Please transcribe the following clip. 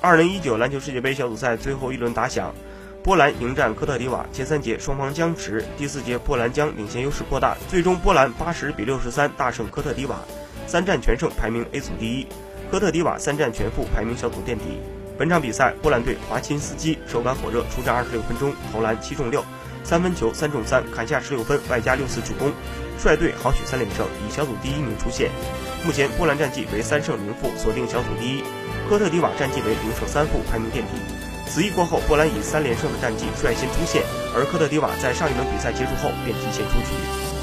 二零一九篮球世界杯小组赛最后一轮打响，波兰迎战科特迪瓦。前三节双方僵持，第四节波兰将领先优势扩大，最终波兰八十比六十三大胜科特迪瓦，三战全胜，排名 A 组第一。科特迪瓦三战全负，排名小组垫底。本场比赛，波兰队华钦斯基手感火热，出战二十六分钟，投篮七中六，三分球三中三，砍下十六分，外加六次助攻，率队豪取三连胜，以小组第一名出线。目前波兰战绩为三胜零负，锁定小组第一。科特迪瓦战绩为零胜三负，排名垫底。此役过后，波兰以三连胜的战绩率先出线，而科特迪瓦在上一轮比赛结束后便提前出局。